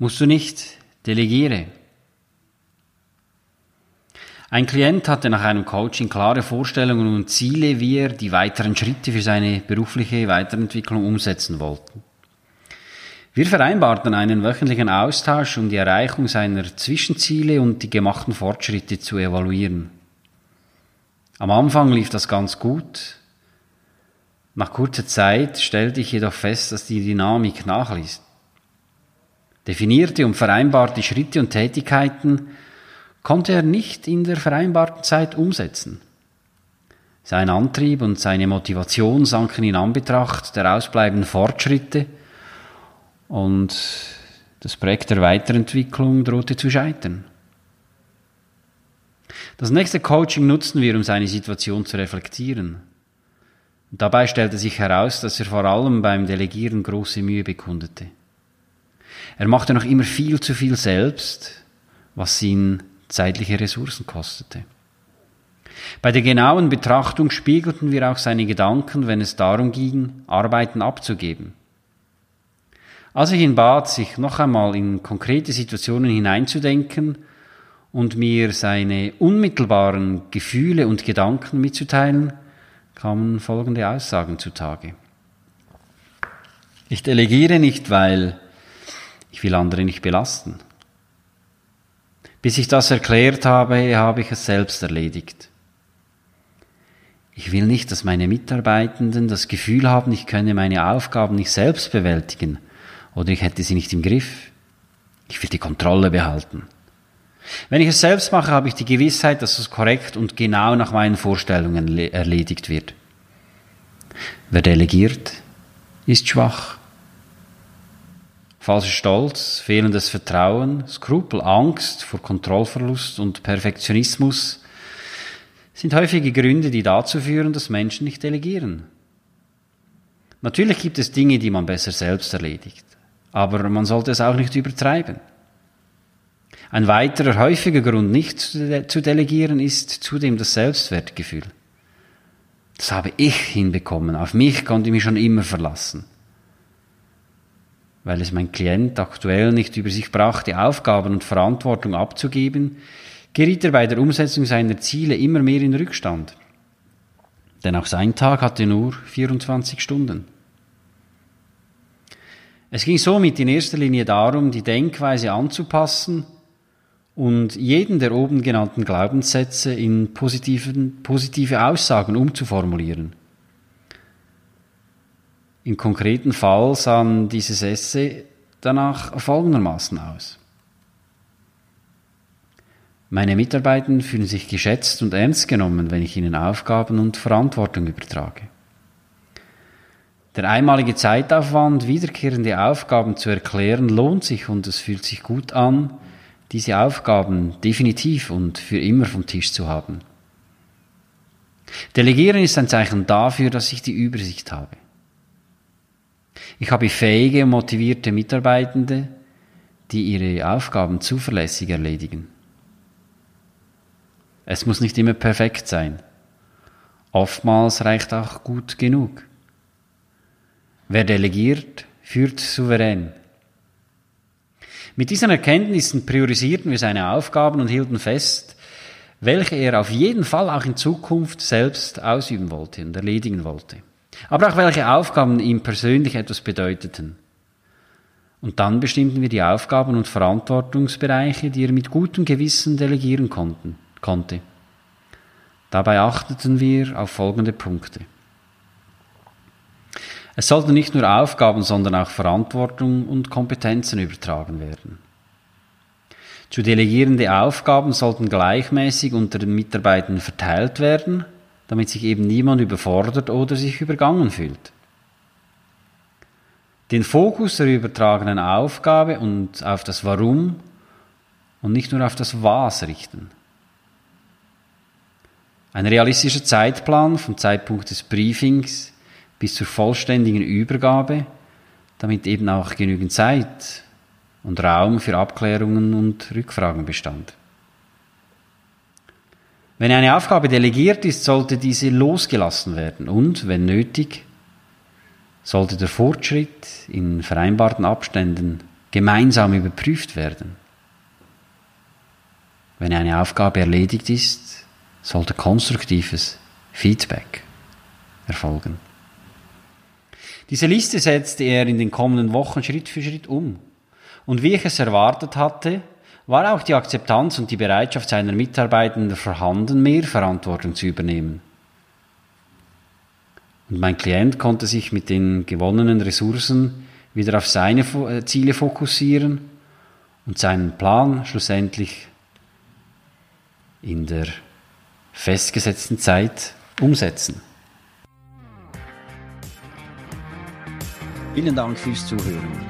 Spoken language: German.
Musst du nicht, delegiere. Ein Klient hatte nach einem Coaching klare Vorstellungen und Ziele, wie er die weiteren Schritte für seine berufliche Weiterentwicklung umsetzen wollte. Wir vereinbarten einen wöchentlichen Austausch, um die Erreichung seiner Zwischenziele und die gemachten Fortschritte zu evaluieren. Am Anfang lief das ganz gut. Nach kurzer Zeit stellte ich jedoch fest, dass die Dynamik nachließ. Definierte und vereinbarte Schritte und Tätigkeiten konnte er nicht in der vereinbarten Zeit umsetzen. Sein Antrieb und seine Motivation sanken in Anbetracht der ausbleibenden Fortschritte und das Projekt der Weiterentwicklung drohte zu scheitern. Das nächste Coaching nutzten wir, um seine Situation zu reflektieren. Dabei stellte sich heraus, dass er vor allem beim Delegieren große Mühe bekundete. Er machte noch immer viel zu viel selbst, was ihn zeitliche Ressourcen kostete. Bei der genauen Betrachtung spiegelten wir auch seine Gedanken, wenn es darum ging, Arbeiten abzugeben. Als ich ihn bat, sich noch einmal in konkrete Situationen hineinzudenken und mir seine unmittelbaren Gefühle und Gedanken mitzuteilen, kamen folgende Aussagen zutage. Ich delegiere nicht, weil ich will andere nicht belasten. Bis ich das erklärt habe, habe ich es selbst erledigt. Ich will nicht, dass meine Mitarbeitenden das Gefühl haben, ich könne meine Aufgaben nicht selbst bewältigen oder ich hätte sie nicht im Griff. Ich will die Kontrolle behalten. Wenn ich es selbst mache, habe ich die Gewissheit, dass es korrekt und genau nach meinen Vorstellungen erledigt wird. Wer delegiert, ist schwach. Falscher Stolz, fehlendes Vertrauen, Skrupel, Angst vor Kontrollverlust und Perfektionismus sind häufige Gründe, die dazu führen, dass Menschen nicht delegieren. Natürlich gibt es Dinge, die man besser selbst erledigt, aber man sollte es auch nicht übertreiben. Ein weiterer häufiger Grund, nicht zu delegieren, ist zudem das Selbstwertgefühl. Das habe ich hinbekommen, auf mich konnte ich mich schon immer verlassen weil es mein Klient aktuell nicht über sich brachte, Aufgaben und Verantwortung abzugeben, geriet er bei der Umsetzung seiner Ziele immer mehr in Rückstand. Denn auch sein Tag hatte nur 24 Stunden. Es ging somit in erster Linie darum, die Denkweise anzupassen und jeden der oben genannten Glaubenssätze in positive Aussagen umzuformulieren. Im konkreten Fall sahen dieses Essay danach folgendermaßen aus. Meine Mitarbeiter fühlen sich geschätzt und ernst genommen, wenn ich ihnen Aufgaben und Verantwortung übertrage. Der einmalige Zeitaufwand, wiederkehrende Aufgaben zu erklären, lohnt sich und es fühlt sich gut an, diese Aufgaben definitiv und für immer vom Tisch zu haben. Delegieren ist ein Zeichen dafür, dass ich die Übersicht habe. Ich habe fähige und motivierte Mitarbeitende, die ihre Aufgaben zuverlässig erledigen. Es muss nicht immer perfekt sein. Oftmals reicht auch gut genug. Wer delegiert, führt souverän. Mit diesen Erkenntnissen priorisierten wir seine Aufgaben und hielten fest, welche er auf jeden Fall auch in Zukunft selbst ausüben wollte und erledigen wollte aber auch welche Aufgaben ihm persönlich etwas bedeuteten. Und dann bestimmten wir die Aufgaben und Verantwortungsbereiche, die er mit gutem Gewissen delegieren konnten, konnte. Dabei achteten wir auf folgende Punkte. Es sollten nicht nur Aufgaben, sondern auch Verantwortung und Kompetenzen übertragen werden. Zu delegierende Aufgaben sollten gleichmäßig unter den Mitarbeitern verteilt werden damit sich eben niemand überfordert oder sich übergangen fühlt. den Fokus der übertragenen Aufgabe und auf das Warum und nicht nur auf das Was richten. Ein realistischer Zeitplan vom Zeitpunkt des Briefings bis zur vollständigen Übergabe, damit eben auch genügend Zeit und Raum für Abklärungen und Rückfragen bestand. Wenn eine Aufgabe delegiert ist, sollte diese losgelassen werden und, wenn nötig, sollte der Fortschritt in vereinbarten Abständen gemeinsam überprüft werden. Wenn eine Aufgabe erledigt ist, sollte konstruktives Feedback erfolgen. Diese Liste setzte er in den kommenden Wochen Schritt für Schritt um. Und wie ich es erwartet hatte, war auch die Akzeptanz und die Bereitschaft seiner Mitarbeitenden vorhanden, mehr Verantwortung zu übernehmen. Und mein Klient konnte sich mit den gewonnenen Ressourcen wieder auf seine äh, Ziele fokussieren und seinen Plan schlussendlich in der festgesetzten Zeit umsetzen. Vielen Dank fürs Zuhören.